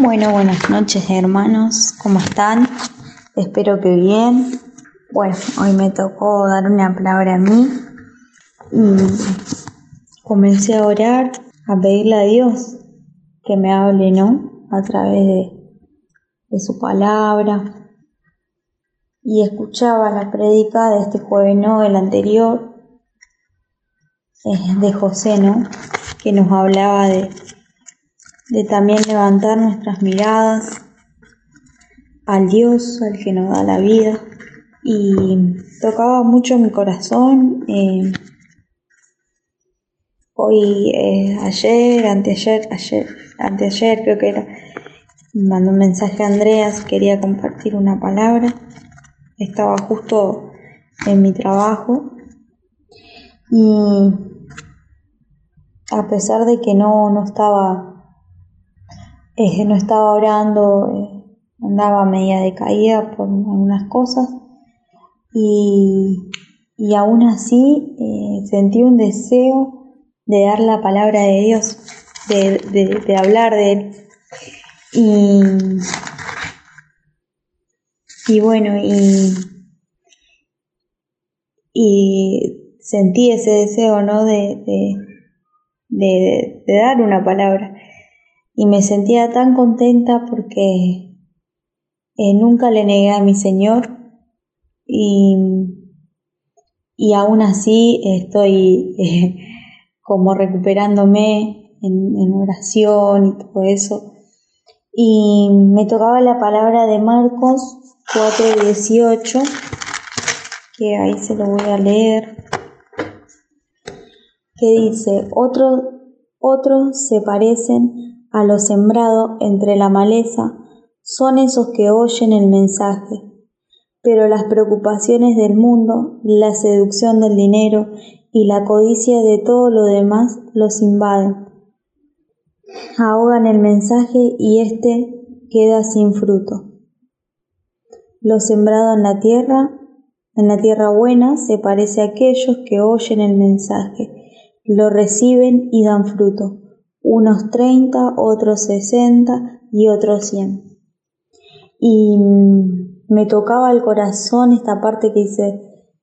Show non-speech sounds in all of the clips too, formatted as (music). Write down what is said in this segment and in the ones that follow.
Bueno, buenas noches hermanos, ¿cómo están? Espero que bien. Bueno, hoy me tocó dar una palabra a mí y comencé a orar, a pedirle a Dios que me hable, ¿no? A través de, de su palabra. Y escuchaba la prédica de este jueves, no, el anterior, eh, de José, ¿no? Que nos hablaba de de también levantar nuestras miradas al Dios, al que nos da la vida. Y tocaba mucho mi corazón. Eh, hoy, eh, ayer, anteayer, ayer, anteayer creo que era, mandó un mensaje a Andreas, quería compartir una palabra. Estaba justo en mi trabajo y a pesar de que no, no estaba eh, no estaba orando, eh, andaba media decaída por algunas cosas y, y aún así eh, sentí un deseo de dar la palabra de Dios, de, de, hablar de Él. Y, y bueno, y, y sentí ese deseo, ¿no? De, de, de, de dar una palabra y me sentía tan contenta porque eh, nunca le negué a mi Señor y, y aún así estoy eh, como recuperándome en, en, oración y todo eso. Y me tocaba la palabra de Marcos 4:18, que ahí se lo voy a leer, que dice, otros, otros se parecen a lo sembrado entre la maleza son esos que oyen el mensaje, pero las preocupaciones del mundo, la seducción del dinero y la codicia de todo lo demás los invaden. Ahogan el mensaje y éste queda sin fruto. Lo sembrado en la tierra, en la tierra buena, se parece a aquellos que oyen el mensaje, lo reciben y dan fruto unos 30, otros 60 y otros 100. Y me tocaba el corazón esta parte que dice,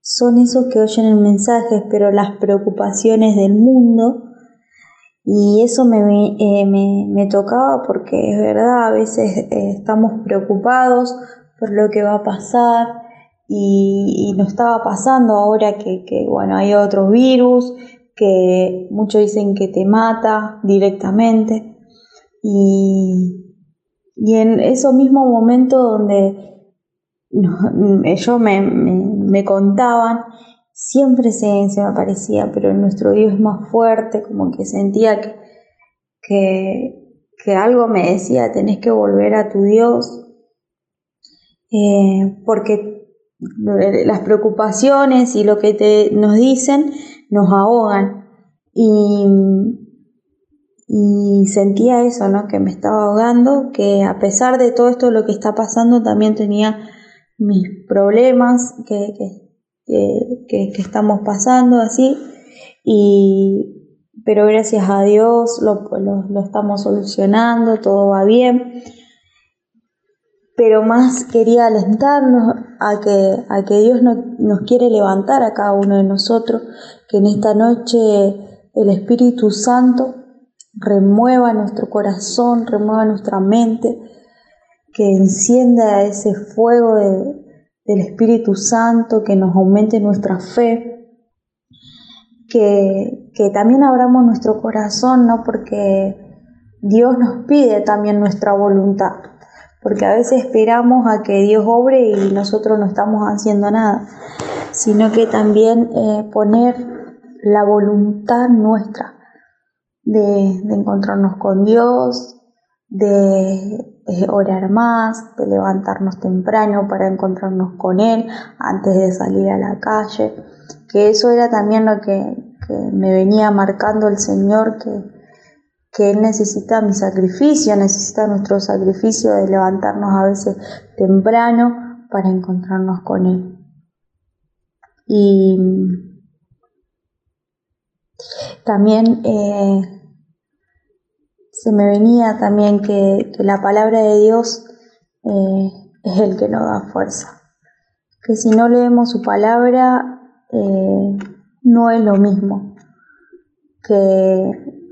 son esos que oyen el mensaje, pero las preocupaciones del mundo, y eso me, eh, me, me, tocaba porque es verdad, a veces eh, estamos preocupados por lo que va a pasar y, nos estaba pasando ahora que, que, bueno, hay otros virus que muchos dicen que te mata directamente. Y, y en esos mismos momentos donde (laughs) ellos me, me, contaban, siempre se, me aparecía, pero nuestro Dios es más fuerte, como que sentía que, que, algo me decía, tenés que volver a tu Dios, eh, porque las preocupaciones y lo que te, nos dicen nos ahogan. Y, y sentía eso, ¿no? Que me estaba ahogando, que a pesar de todo esto lo que está pasando, también tenía mis problemas que, que, que, estamos pasando así. Y, pero gracias a Dios lo, lo, lo estamos solucionando, todo va bien pero más quería alentarnos a que, a que Dios nos quiere levantar a cada uno de nosotros, que en esta noche el Espíritu Santo remueva nuestro corazón, remueva nuestra mente, que encienda ese fuego del Espíritu Santo, que nos aumente nuestra fe, que, que también abramos nuestro corazón, ¿no? Porque Dios nos pide también nuestra voluntad porque a veces esperamos a que Dios obre y nosotros no estamos haciendo nada, sino que también eh, poner la voluntad nuestra de, encontrarnos con Dios, de eh, orar más, de levantarnos temprano para encontrarnos con Él antes de salir a la calle, que eso era también lo que, que me venía marcando el Señor, que que Él necesita mi sacrificio, necesita nuestro sacrificio de levantarnos a veces temprano para encontrarnos con Él. Y también eh, se me venía también que, la palabra de Dios eh, es el que nos da fuerza. Que si no leemos su palabra, eh, no es lo mismo. Que,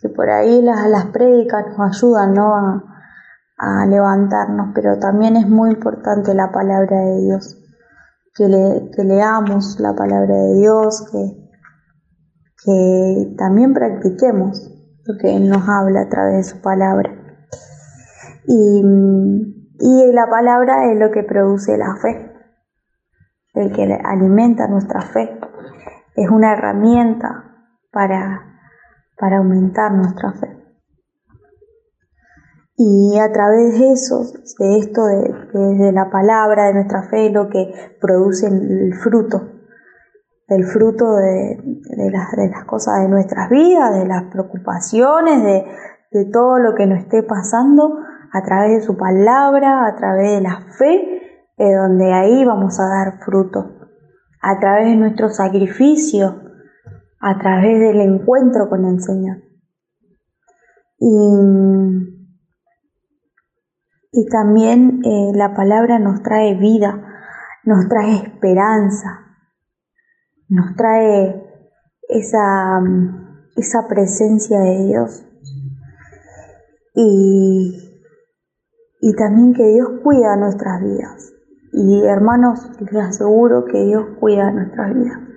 que por ahí las, las prédicas nos ayudan ¿no? a, a levantarnos, pero también es muy importante la palabra de Dios. Que, le, que leamos la palabra de Dios, que, que también practiquemos lo que Él nos habla a través de su palabra. Y, y la palabra es lo que produce la fe, el que alimenta nuestra fe. Es una herramienta para, para aumentar nuestra fe. Y a través de eso, de esto, de, de, la palabra, de nuestra fe, lo que produce el fruto del fruto de, las, de, las, cosas de nuestras vidas, de las preocupaciones, de, de todo lo que nos esté pasando, a través de su palabra, a través de la fe, es donde ahí vamos a dar fruto, a través de nuestro sacrificio, a través del encuentro con el Señor. Y, y también eh, la palabra nos trae vida, nos trae esperanza, nos trae esa, esa presencia de Dios. Y, y también que Dios cuida nuestras vidas. Y hermanos, les aseguro que Dios cuida nuestras vidas.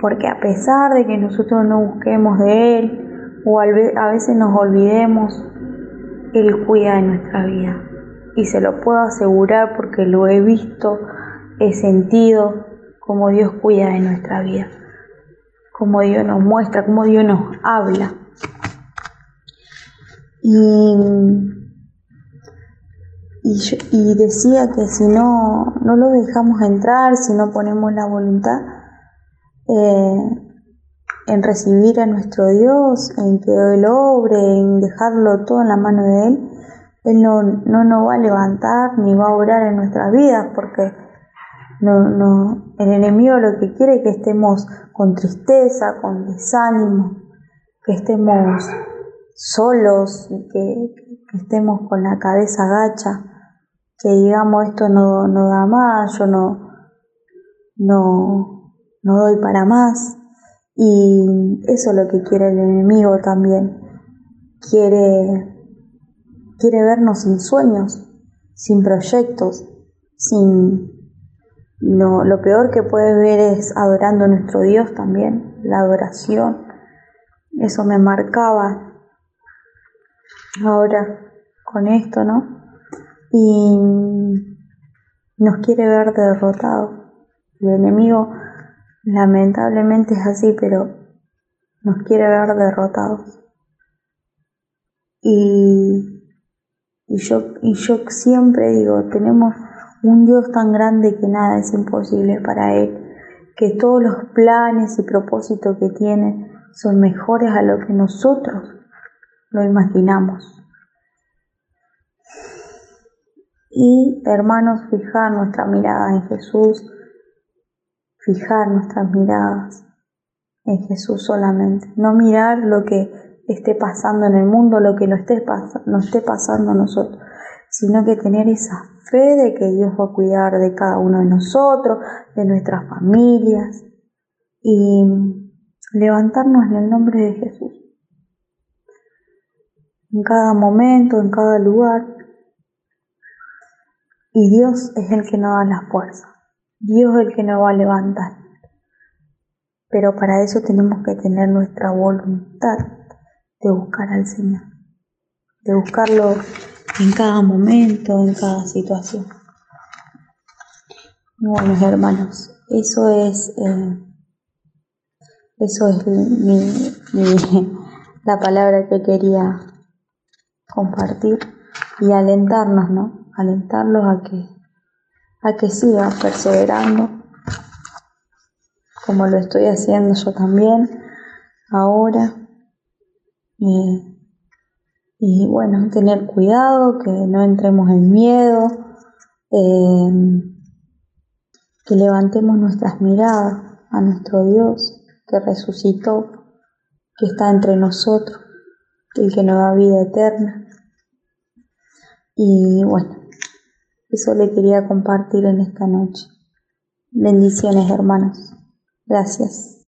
Porque a pesar de que nosotros no busquemos de Él o a veces nos olvidemos, Él cuida de nuestra vida. Y se lo puedo asegurar porque lo he visto, he sentido cómo Dios cuida de nuestra vida, cómo Dios nos muestra, cómo Dios nos habla. Y, y, decía que si no, no lo dejamos entrar, si no ponemos la voluntad en recibir a nuestro Dios, en que Él obre, en dejarlo todo en la mano de Él, Él no, no nos va a levantar ni va a obrar en nuestras vidas porque no, no, el enemigo lo que quiere es que estemos con tristeza, con desánimo, que estemos solos, que, estemos con la cabeza gacha, que digamos esto no, no da más, yo no, no, no doy para más. Y eso es lo que quiere el enemigo también. Quiere, quiere vernos sin sueños, sin proyectos, sin, no, lo peor que puede ver es adorando a nuestro Dios también, la adoración. Eso me marcaba ahora con esto, ¿no? Y nos quiere ver derrotados. El enemigo lamentablemente es así, pero nos quiere ver derrotados. Y, y, yo, y yo siempre digo, tenemos un Dios tan grande que nada es imposible para Él, que todos los planes y propósitos que tiene son mejores a lo que nosotros lo imaginamos. Y hermanos, fijar nuestra mirada en Jesús, fijar nuestras miradas en Jesús solamente, no mirar lo que esté pasando en el mundo, lo que nos esté, pasando a nosotros, sino que tener esa fe de que Dios va a cuidar de cada uno de nosotros, de nuestras familias y levantarnos en el nombre de Jesús. En cada momento, en cada lugar. Y Dios es el que nos da la fuerza. Dios es el que nos va a levantar. Pero para eso tenemos que tener nuestra voluntad de buscar al Señor, de buscarlo en cada momento, en cada situación. Bueno, hermanos, eso es, eh, eso es (laughs) la palabra que quería compartir y alentarnos, ¿no? Alentarlos a que, a que sigan perseverando, como lo estoy haciendo yo también ahora. Y bueno, tener cuidado, que no entremos en miedo, eh, que levantemos nuestras miradas a nuestro Dios que resucitó, que está entre nosotros, el que no da vida eterna. Y bueno, eso le quería compartir en esta noche. Bendiciones hermanos. Gracias.